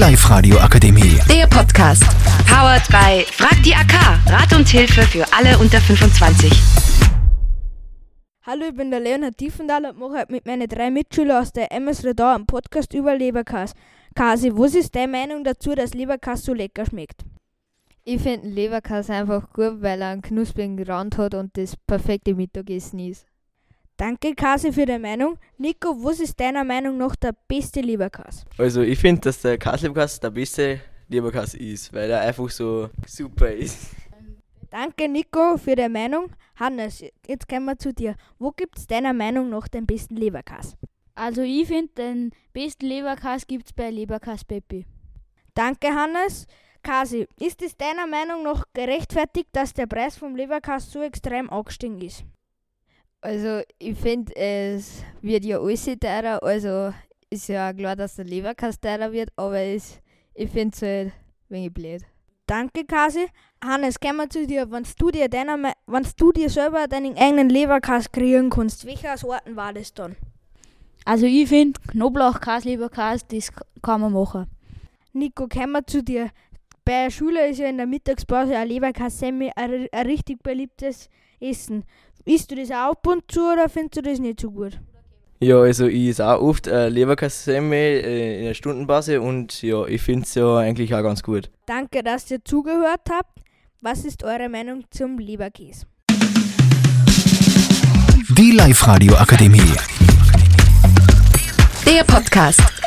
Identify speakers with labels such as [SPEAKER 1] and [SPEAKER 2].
[SPEAKER 1] Live-Radio Akademie.
[SPEAKER 2] Der Podcast. Powered by Frag die AK. Rat und Hilfe für alle unter 25.
[SPEAKER 3] Hallo, ich bin der Leonhard Tiefendahl und mache heute mit meinen drei Mitschülern aus der MS Radar einen Podcast über Leberkas. Kasi, was ist deine Meinung dazu, dass Leberkas so lecker schmeckt?
[SPEAKER 4] Ich finde Leberkas einfach gut, weil er einen knusprigen Rand hat und das perfekte Mittagessen ist.
[SPEAKER 3] Danke, Kasi, für deine Meinung. Nico, was ist deiner Meinung nach der beste Leberkas?
[SPEAKER 5] Also ich finde, dass der Kasleberkas der beste Leberkas ist, weil er einfach so super ist.
[SPEAKER 3] Danke, Nico, für deine Meinung. Hannes, jetzt kommen wir zu dir. Wo gibt es deiner Meinung nach den besten Leberkas?
[SPEAKER 6] Also ich finde, den besten Leberkas gibt es bei Leberkas Peppi.
[SPEAKER 3] Danke, Hannes. Kasi, ist es deiner Meinung nach gerechtfertigt, dass der Preis vom Leberkas so extrem angestiegen ist?
[SPEAKER 4] Also ich finde, es wird ja alles teurer, also ist ja auch klar, dass der Leberkas teurer wird, aber es, ich finde es halt ein wenig blöd.
[SPEAKER 3] Danke, Kasi. Hannes, kommen wir zu dir. Wenn du dir, deiner, Me- wenn's du dir selber deinen eigenen Leberkas kreieren kannst, welcher Sorten war das dann?
[SPEAKER 6] Also ich finde, Knoblauchkas, Leberkas, das kann man machen.
[SPEAKER 3] Nico, kommen wir zu dir. Bei der Schule ist ja in der Mittagspause ein Leberkas-Semmel ein, ein richtig beliebtes Essen. Isst du das auch ab und zu oder findest du das nicht so gut?
[SPEAKER 5] Ja, also ich esse auch oft äh, Leberkassemme äh, in der Stundenpause und ja, ich finde es ja eigentlich auch ganz gut.
[SPEAKER 3] Danke, dass ihr zugehört habt. Was ist eure Meinung zum Leberkäse?
[SPEAKER 1] Die Live-Radio Akademie.
[SPEAKER 2] Der Podcast.